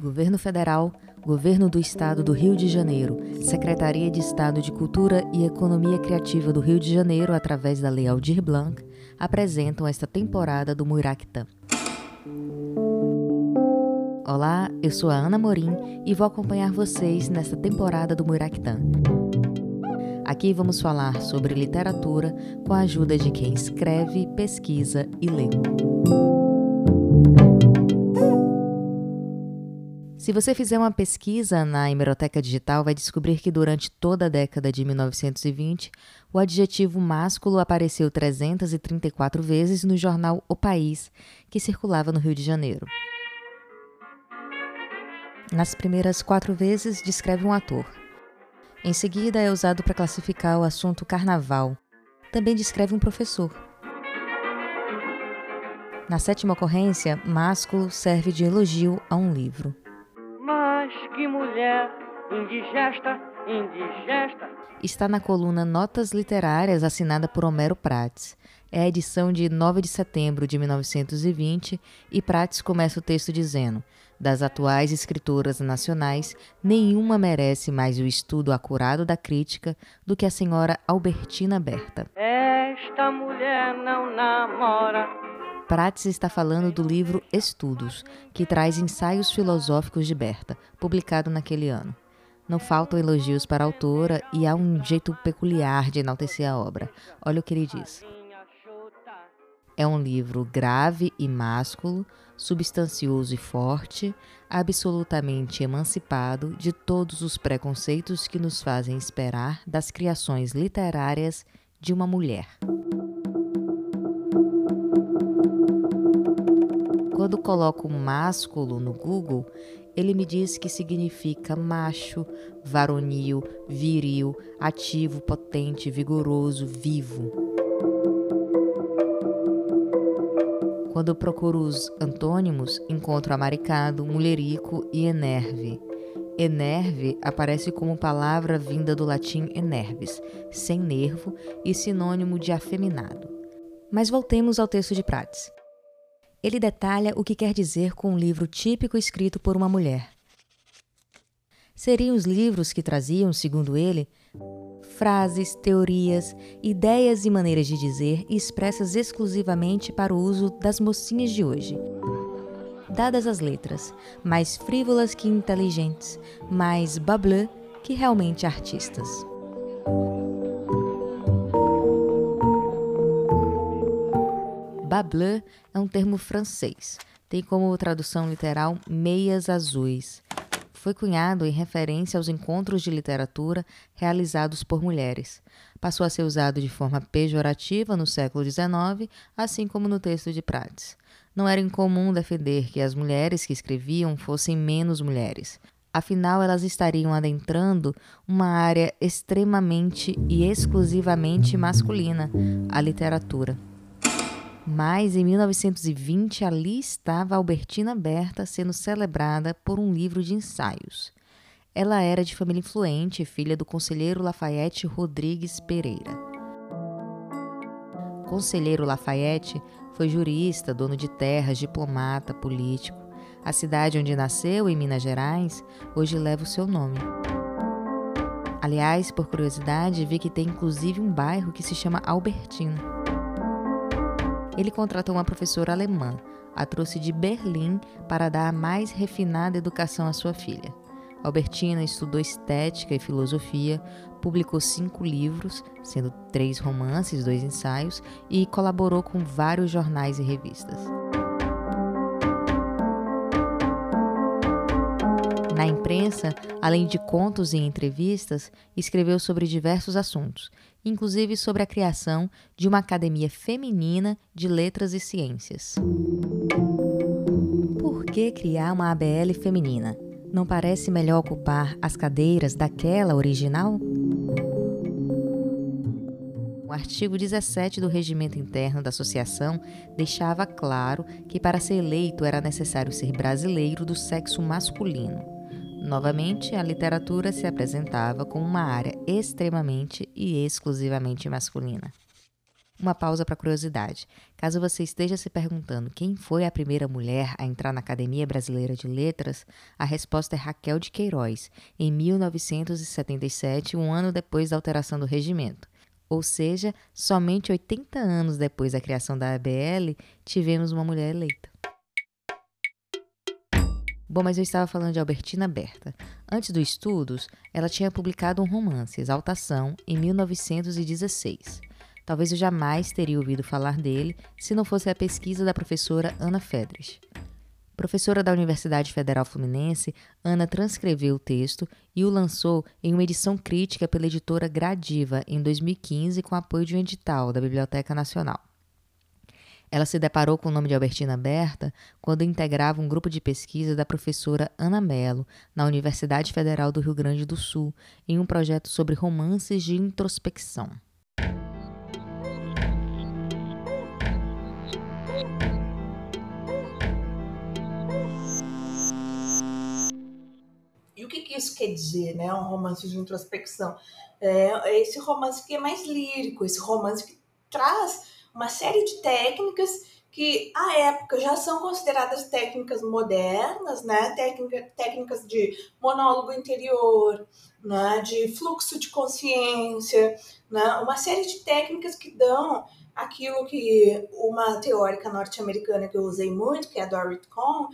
Governo Federal, Governo do Estado do Rio de Janeiro, Secretaria de Estado de Cultura e Economia Criativa do Rio de Janeiro, através da Lei Aldir Blanc, apresentam esta temporada do Muiractã. Olá, eu sou a Ana Morim e vou acompanhar vocês nesta temporada do Muiractã. Aqui vamos falar sobre literatura com a ajuda de quem escreve, pesquisa e lê. Se você fizer uma pesquisa na hemeroteca digital, vai descobrir que durante toda a década de 1920, o adjetivo másculo apareceu 334 vezes no jornal O País, que circulava no Rio de Janeiro. Nas primeiras quatro vezes, descreve um ator. Em seguida, é usado para classificar o assunto carnaval. Também descreve um professor. Na sétima ocorrência, másculo serve de elogio a um livro. Mas que mulher indigesta, indigesta. Está na coluna Notas Literárias, assinada por Homero Prates. É a edição de 9 de setembro de 1920 e Prates começa o texto dizendo: Das atuais escritoras nacionais, nenhuma merece mais o estudo acurado da crítica do que a senhora Albertina Berta. Esta mulher não namora. Prates está falando do livro Estudos, que traz ensaios filosóficos de Berta, publicado naquele ano. Não faltam elogios para a autora e há um jeito peculiar de enaltecer a obra. Olha o que ele diz. É um livro grave e másculo, substancioso e forte, absolutamente emancipado de todos os preconceitos que nos fazem esperar das criações literárias de uma mulher. Quando coloco másculo no Google, ele me diz que significa macho, varonil, viril, ativo, potente, vigoroso, vivo. Quando procuro os antônimos, encontro amaricado, mulherico e enerve. Enerve aparece como palavra vinda do latim enerves, sem nervo e sinônimo de afeminado. Mas voltemos ao texto de Prates ele detalha o que quer dizer com um livro típico escrito por uma mulher. Seriam os livros que traziam, segundo ele, frases, teorias, ideias e maneiras de dizer expressas exclusivamente para o uso das mocinhas de hoje. Dadas as letras, mais frívolas que inteligentes, mais bableu que realmente artistas. Bableu é um termo francês. Tem como tradução literal meias azuis. Foi cunhado em referência aos encontros de literatura realizados por mulheres. Passou a ser usado de forma pejorativa no século XIX, assim como no texto de Prates. Não era incomum defender que as mulheres que escreviam fossem menos mulheres. Afinal, elas estariam adentrando uma área extremamente e exclusivamente masculina, a literatura. Mas em 1920 ali estava Albertina Berta sendo celebrada por um livro de ensaios. Ela era de família influente, filha do conselheiro Lafayette Rodrigues Pereira. Conselheiro Lafayette foi jurista, dono de terras, diplomata, político. A cidade onde nasceu, em Minas Gerais, hoje leva o seu nome. Aliás, por curiosidade, vi que tem inclusive um bairro que se chama Albertina. Ele contratou uma professora alemã, a trouxe de Berlim para dar a mais refinada educação à sua filha. Albertina estudou estética e filosofia, publicou cinco livros, sendo três romances, dois ensaios, e colaborou com vários jornais e revistas. Na imprensa, além de contos e entrevistas, escreveu sobre diversos assuntos, inclusive sobre a criação de uma academia feminina de letras e ciências. Por que criar uma ABL feminina? Não parece melhor ocupar as cadeiras daquela original? O artigo 17 do regimento interno da associação deixava claro que para ser eleito era necessário ser brasileiro do sexo masculino. Novamente, a literatura se apresentava como uma área extremamente e exclusivamente masculina. Uma pausa para curiosidade. Caso você esteja se perguntando quem foi a primeira mulher a entrar na Academia Brasileira de Letras, a resposta é Raquel de Queiroz, em 1977, um ano depois da alteração do regimento. Ou seja, somente 80 anos depois da criação da ABL, tivemos uma mulher eleita. Bom, mas eu estava falando de Albertina Berta. Antes do Estudos, ela tinha publicado um romance, Exaltação, em 1916. Talvez eu jamais teria ouvido falar dele se não fosse a pesquisa da professora Ana Fedres. Professora da Universidade Federal Fluminense, Ana transcreveu o texto e o lançou em uma edição crítica pela editora Gradiva em 2015 com apoio de um edital da Biblioteca Nacional. Ela se deparou com o nome de Albertina Berta quando integrava um grupo de pesquisa da professora Ana Mello, na Universidade Federal do Rio Grande do Sul, em um projeto sobre romances de introspecção. E o que, que isso quer dizer, né? Um romance de introspecção. É esse romance que é mais lírico, esse romance que traz uma série de técnicas que à época já são consideradas técnicas modernas, né? Técnica, técnicas de monólogo interior, né? de fluxo de consciência, né? uma série de técnicas que dão aquilo que uma teórica norte-americana que eu usei muito, que é a Dorit Kohn,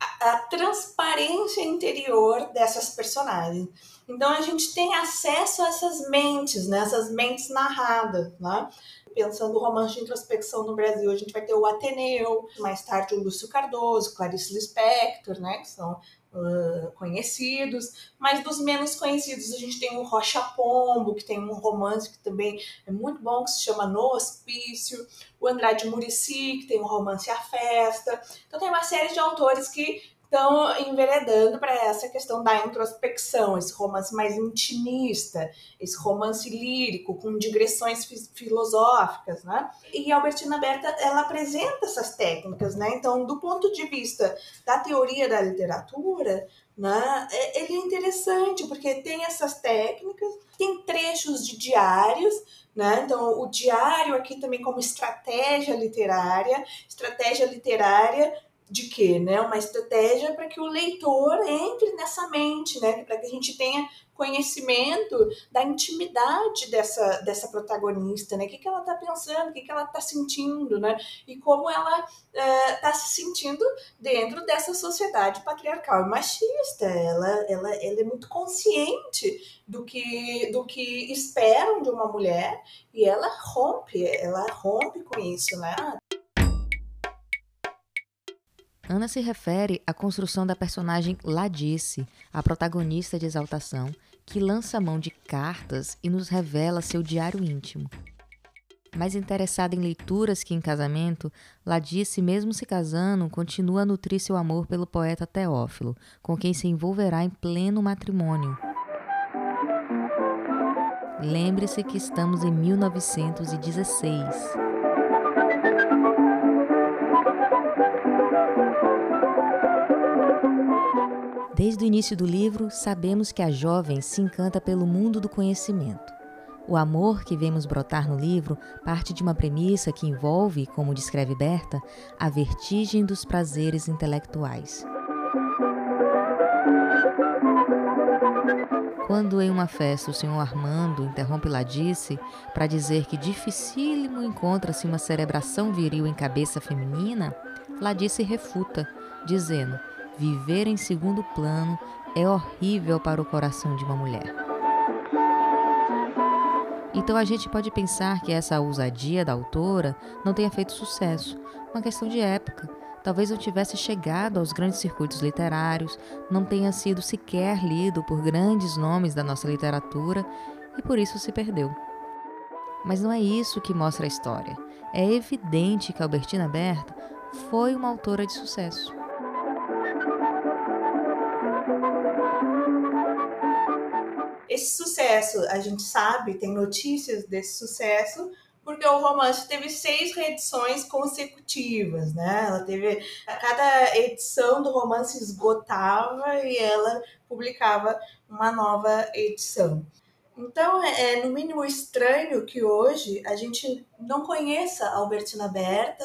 a, a transparência interior dessas personagens. Então a gente tem acesso a essas mentes, né? essas mentes narradas. Né? Pensando o romance de introspecção no Brasil, a gente vai ter o Ateneu, mais tarde o Lúcio Cardoso, Clarice Lispector, né, que são uh, conhecidos, mas dos menos conhecidos a gente tem o Rocha Pombo, que tem um romance que também é muito bom, que se chama No Hospício, o Andrade Murici, que tem um romance A Festa, então tem uma série de autores que estão enveredando para essa questão da introspecção, esse romance mais intimista, esse romance lírico, com digressões filosóficas, né? E Albertina Berta, ela apresenta essas técnicas, né? Então, do ponto de vista da teoria da literatura, né? É, ele é interessante porque tem essas técnicas, tem trechos de diários, né? Então, o diário aqui também como estratégia literária, estratégia literária de quê? Né? Uma estratégia para que o leitor entre nessa mente, né? para que a gente tenha conhecimento da intimidade dessa, dessa protagonista, né? O que, que ela está pensando, o que, que ela está sentindo, né? E como ela está uh, se sentindo dentro dessa sociedade patriarcal e machista. Ela, ela, ela é muito consciente do que, do que esperam de uma mulher e ela rompe, ela rompe com isso, né? Ana se refere à construção da personagem Ladice, a protagonista de Exaltação, que lança mão de cartas e nos revela seu diário íntimo. Mais interessada em leituras que em casamento, Ladice, mesmo se casando, continua a nutrir seu amor pelo poeta Teófilo, com quem se envolverá em pleno matrimônio. Lembre-se que estamos em 1916. Desde o início do livro, sabemos que a jovem se encanta pelo mundo do conhecimento. O amor que vemos brotar no livro parte de uma premissa que envolve, como descreve Berta, a vertigem dos prazeres intelectuais. Quando em uma festa o senhor Armando interrompe Ladice para dizer que dificílimo encontra-se uma cerebração viril em cabeça feminina, Ladice refuta, dizendo Viver em segundo plano é horrível para o coração de uma mulher. Então a gente pode pensar que essa ousadia da autora não tenha feito sucesso, uma questão de época. Talvez não tivesse chegado aos grandes circuitos literários, não tenha sido sequer lido por grandes nomes da nossa literatura e por isso se perdeu. Mas não é isso que mostra a história. É evidente que Albertina Berta foi uma autora de sucesso. Esse sucesso, a gente sabe, tem notícias desse sucesso, porque o romance teve seis reedições consecutivas, né? Ela teve cada edição do romance esgotava e ela publicava uma nova edição. Então, é, é no mínimo estranho que hoje a gente não conheça a Albertina Berta,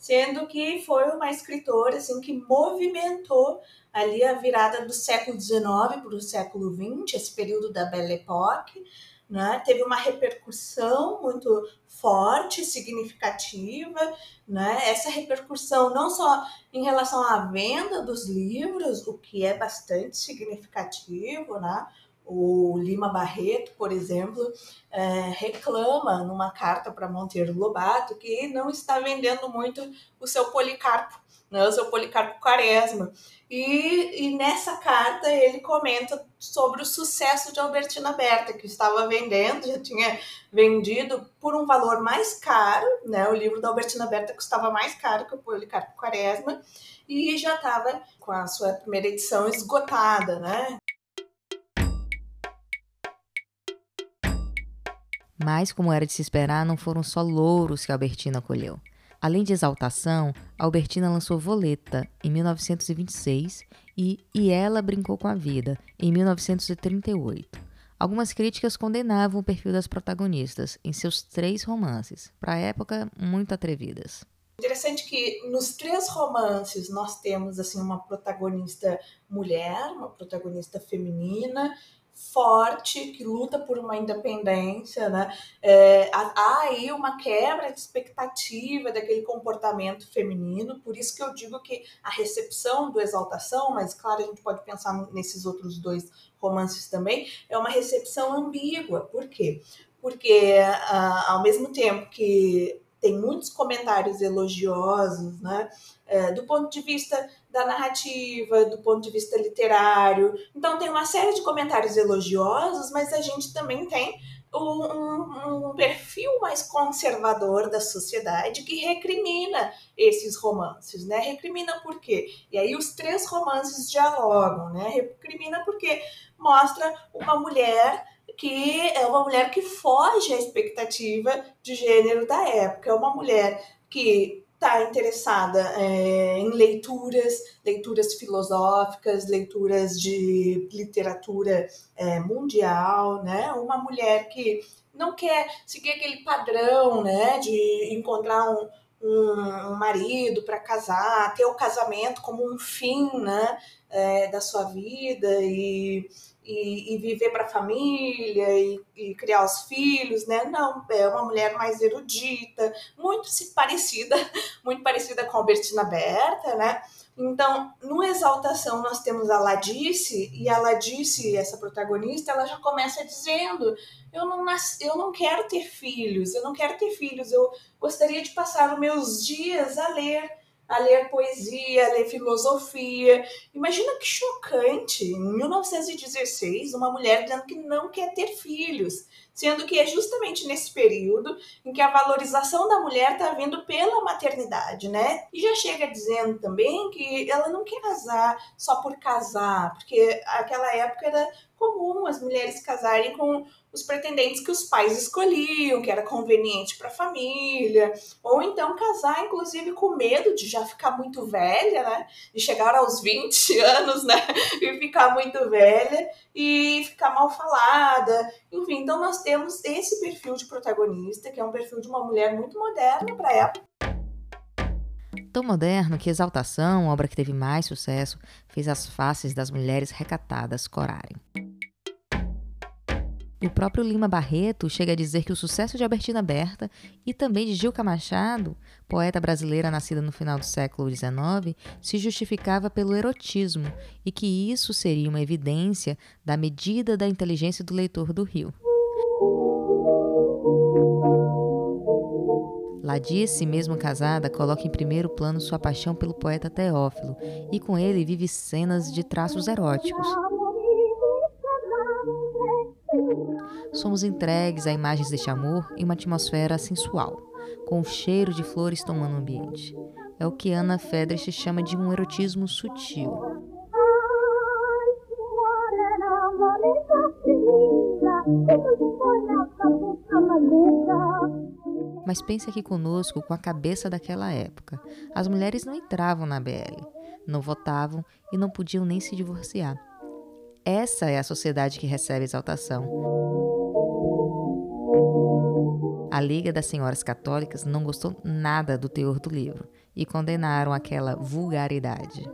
sendo que foi uma escritora assim, que movimentou ali a virada do século XIX para o século XX, esse período da Belle Époque, né? teve uma repercussão muito forte, significativa, né? Essa repercussão não só em relação à venda dos livros, o que é bastante significativo, né? O Lima Barreto, por exemplo, é, reclama numa carta para Monteiro Lobato que não está vendendo muito o seu Policarpo, né, o seu Policarpo Quaresma. E, e, nessa carta ele comenta sobre o sucesso de Albertina Berta, que estava vendendo, já tinha vendido por um valor mais caro, né? O livro da Albertina Berta custava mais caro que o Policarpo Quaresma, e já estava com a sua primeira edição esgotada, né? Mas, como era de se esperar, não foram só louros que Albertina colheu. Além de Exaltação, Albertina lançou Voleta, em 1926, e E Ela Brincou com a Vida, em 1938. Algumas críticas condenavam o perfil das protagonistas em seus três romances, para a época muito atrevidas. Interessante que nos três romances nós temos assim uma protagonista mulher, uma protagonista feminina forte, que luta por uma independência, né? É, há aí uma quebra de expectativa daquele comportamento feminino, por isso que eu digo que a recepção do Exaltação, mas claro, a gente pode pensar nesses outros dois romances também, é uma recepção ambígua. Por quê? Porque uh, ao mesmo tempo que tem muitos comentários elogiosos, né? É, do ponto de vista da narrativa, do ponto de vista literário. Então, tem uma série de comentários elogiosos, mas a gente também tem um, um, perfil mais conservador da sociedade que recrimina esses romances, né? Recrimina por quê? E aí os três romances dialogam, né? Recrimina porque mostra uma mulher que é uma mulher que foge à expectativa de gênero da época. É uma mulher que está interessada é, em leituras, leituras filosóficas, leituras de literatura é, mundial, né? Uma mulher que não quer seguir aquele padrão, né? De encontrar um, um, marido para casar, ter o casamento como um fim, né? É, da sua vida e e, e viver para a família e, e, criar os filhos, né? Não, é uma mulher mais erudita, muito parecida, muito parecida com a Albertina Berta, né? Então, no Exaltação, nós temos a Ladice, e a Ladice, essa protagonista, ela já começa dizendo: eu não, eu não quero ter filhos, eu não quero ter filhos, eu gostaria de passar os meus dias a ler a ler poesia, a ler filosofia. Imagina que chocante, em 1916, uma mulher dizendo que não quer ter filhos, sendo que é justamente nesse período em que a valorização da mulher está vindo pela maternidade, né? E já chega dizendo também que ela não quer casar só por casar, porque aquela época era comum as mulheres casarem com os pretendentes que os pais escolhiam, que era conveniente para a família, ou então casar, inclusive, com medo de já ficar muito velha, né? De chegar aos 20 anos, né? E ficar muito velha e ficar mal falada. Enfim, então nós temos esse perfil de protagonista, que é um perfil de uma mulher muito moderna para a época. Tão moderno que Exaltação, obra que teve mais sucesso, fez as faces das mulheres recatadas corarem. O próprio Lima Barreto chega a dizer que o sucesso de Albertina Berta e também de Gilca Machado, poeta brasileira nascida no final do século XIX, se justificava pelo erotismo e que isso seria uma evidência da medida da inteligência do leitor do Rio. Ladice, mesmo casada, coloca em primeiro plano sua paixão pelo poeta Teófilo e com ele vive cenas de traços eróticos. Somos entregues a imagens deste amor em uma atmosfera sensual, com o cheiro de flores tomando o ambiente. É o que Ana Fedrich chama de um erotismo sutil. Mas pense aqui conosco com a cabeça daquela época. As mulheres não entravam na BL, não votavam e não podiam nem se divorciar. Essa é a sociedade que recebe exaltação. A Liga das Senhoras Católicas não gostou nada do teor do livro e condenaram aquela vulgaridade.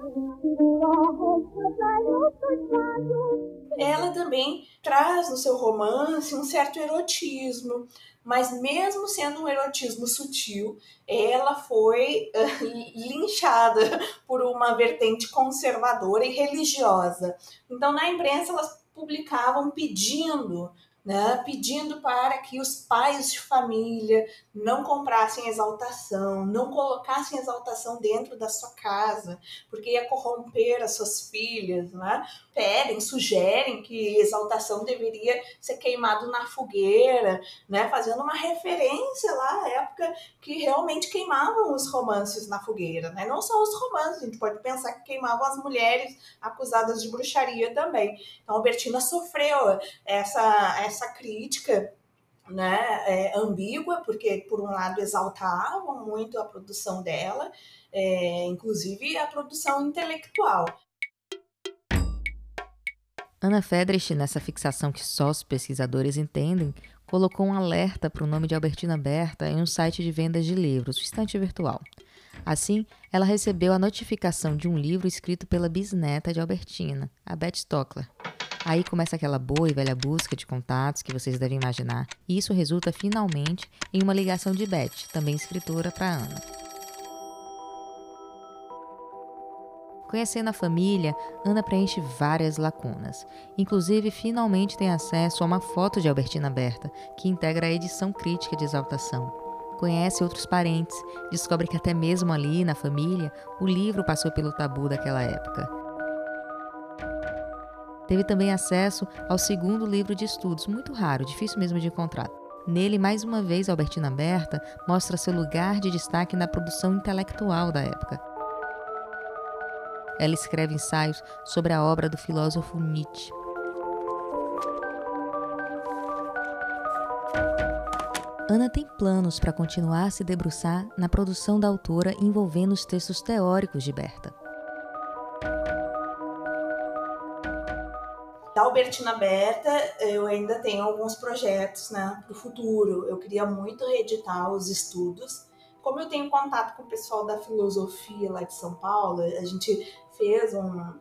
Ela também traz no seu romance um certo erotismo, mas mesmo sendo um erotismo sutil, ela foi uh, linchada por uma vertente conservadora e religiosa. Então, na imprensa, elas publicavam pedindo né, pedindo para que os pais de família não comprassem exaltação, não colocassem exaltação dentro da sua casa, porque ia corromper as suas filhas, né? Pedem, sugerem que exaltação deveria ser queimado na fogueira, né? Fazendo uma referência lá à época que realmente queimavam os romances na fogueira, né? Não só os romances, a gente pode pensar que queimavam as mulheres acusadas de bruxaria também. Então, Albertina sofreu essa, essa essa crítica né, é, ambígua, porque por um lado exaltavam muito a produção dela, é, inclusive a produção intelectual. Ana Fedrich, nessa fixação que só os pesquisadores entendem, colocou um alerta para o nome de Albertina Berta em um site de vendas de livros, o Estante Virtual. Assim, ela recebeu a notificação de um livro escrito pela bisneta de Albertina, a Beth Stockler. Aí começa aquela boa e velha busca de contatos que vocês devem imaginar, e isso resulta finalmente em uma ligação de Beth, também escritora, para Ana. Conhecendo a família, Ana preenche várias lacunas. Inclusive, finalmente tem acesso a uma foto de Albertina Berta, que integra a edição crítica de Exaltação. Conhece outros parentes, descobre que até mesmo ali, na família, o livro passou pelo tabu daquela época. Teve também acesso ao segundo livro de estudos, muito raro, difícil mesmo de encontrar. Nele, mais uma vez, Albertina Berta mostra seu lugar de destaque na produção intelectual da época. Ela escreve ensaios sobre a obra do filósofo Nietzsche. Ana tem planos para continuar a se debruçar na produção da autora envolvendo os textos teóricos de Berta. Albertina Berta, eu ainda tenho alguns projetos né, para o futuro. Eu queria muito reeditar os estudos. Como eu tenho contato com o pessoal da filosofia lá de São Paulo, a gente fez um,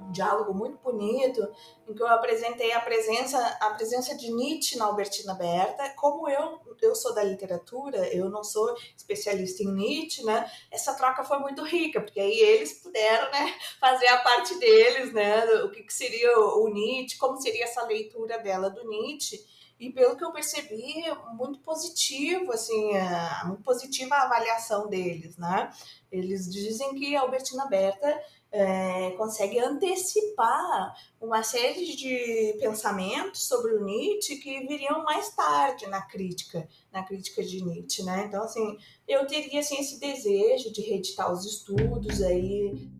um diálogo muito bonito em que eu apresentei a presença a presença de Nietzsche na Albertina Berta. Como eu eu sou da literatura, eu não sou especialista em Nietzsche, né? Essa troca foi muito rica, porque aí eles puderam, né, fazer a parte deles, né, o que, que seria o Nietzsche, como seria essa leitura dela do Nietzsche. E pelo que eu percebi, muito positivo, assim, muito positiva a avaliação deles, né? Eles dizem que a Albertina Berta é, consegue antecipar uma série de pensamentos sobre o Nietzsche que viriam mais tarde na crítica, na crítica de Nietzsche, né? Então, assim, eu teria assim, esse desejo de reeditar os estudos aí.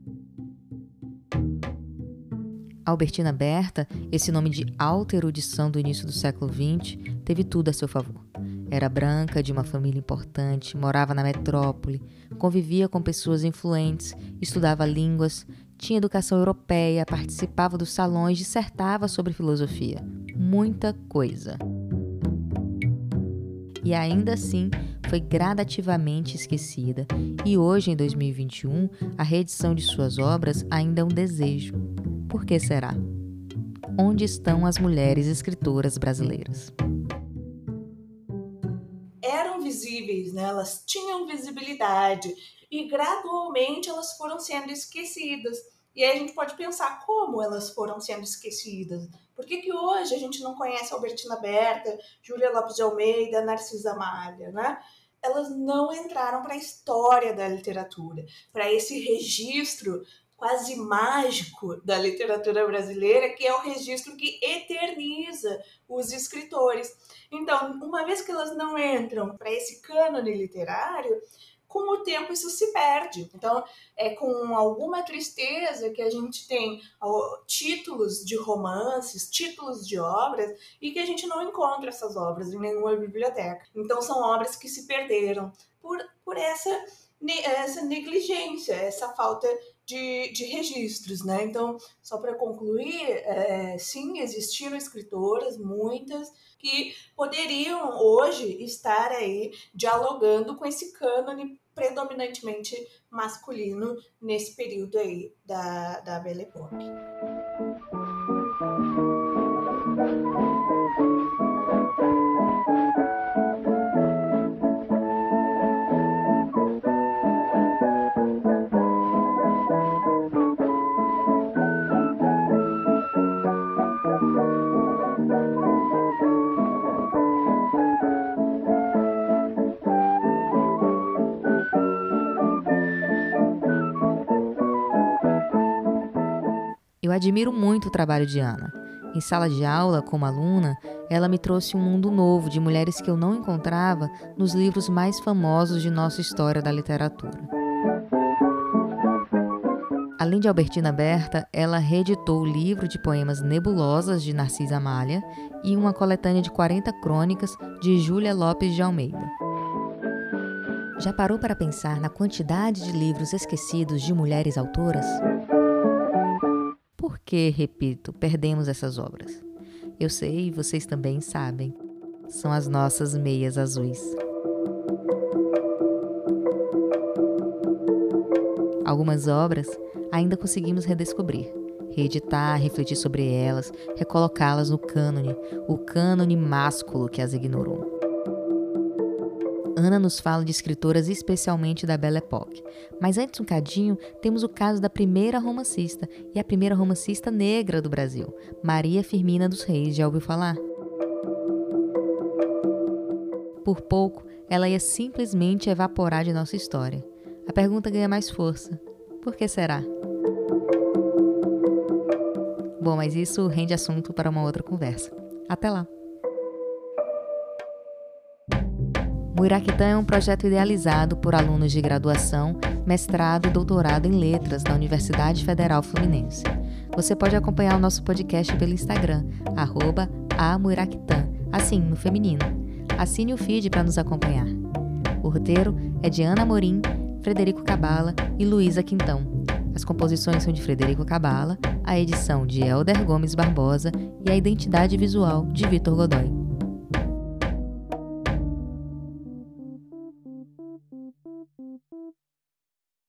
Albertina Berta, esse nome de alta erudição do início do século XX, teve tudo a seu favor. Era branca, de uma família importante, morava na metrópole, convivia com pessoas influentes, estudava línguas, tinha educação europeia, participava dos salões, dissertava sobre filosofia. Muita coisa. E ainda assim foi gradativamente esquecida, e hoje, em 2021, a reedição de suas obras ainda é um desejo. Por que será? Onde estão as mulheres escritoras brasileiras? Elas tinham visibilidade e gradualmente elas foram sendo esquecidas. E aí a gente pode pensar como elas foram sendo esquecidas. Por que, que hoje a gente não conhece Albertina Berta, Júlia Lopes de Almeida, Narcisa Malha, né? Elas não entraram para a história da literatura, para esse registro quase mágico da literatura brasileira, que é o registro que eterniza os escritores. Então, uma vez que elas não entram para esse cânone literário, com o tempo isso se perde. Então, é com alguma tristeza que a gente tem títulos de romances, títulos de obras, e que a gente não encontra essas obras em nenhuma biblioteca. Então, são obras que se perderam por, por essa, essa negligência, essa falta de, de registros, né? Então, só para concluir, é, sim, existiram escritoras, muitas, que poderiam hoje estar aí dialogando com esse cânone predominantemente masculino nesse período aí da, da Belle Époque. Admiro muito o trabalho de Ana. Em sala de aula, como aluna, ela me trouxe um mundo novo de mulheres que eu não encontrava nos livros mais famosos de nossa história da literatura. Além de Albertina Berta, ela reeditou o livro de poemas Nebulosas de Narcisa Amália e uma coletânea de 40 crônicas de Júlia Lopes de Almeida. Já parou para pensar na quantidade de livros esquecidos de mulheres autoras? Que, repito, perdemos essas obras? Eu sei e vocês também sabem. São as nossas meias azuis. Algumas obras ainda conseguimos redescobrir, reeditar, refletir sobre elas, recolocá-las no cânone, o cânone másculo que as ignorou. Ana nos fala de escritoras especialmente da Belle Époque. Mas antes um cadinho, temos o caso da primeira romancista e a primeira romancista negra do Brasil, Maria Firmina dos Reis. Já ouviu falar? Por pouco, ela ia simplesmente evaporar de nossa história. A pergunta ganha mais força. Por que será? Bom, mas isso rende assunto para uma outra conversa. Até lá! O Iraquitã é um projeto idealizado por alunos de graduação, mestrado e doutorado em letras da Universidade Federal Fluminense. Você pode acompanhar o nosso podcast pelo Instagram, arroba assim, no feminino. Assine o feed para nos acompanhar. O roteiro é de Ana Morim, Frederico Cabala e Luísa Quintão. As composições são de Frederico Cabala, a edição de Elder Gomes Barbosa e a identidade visual de Vitor Godoy.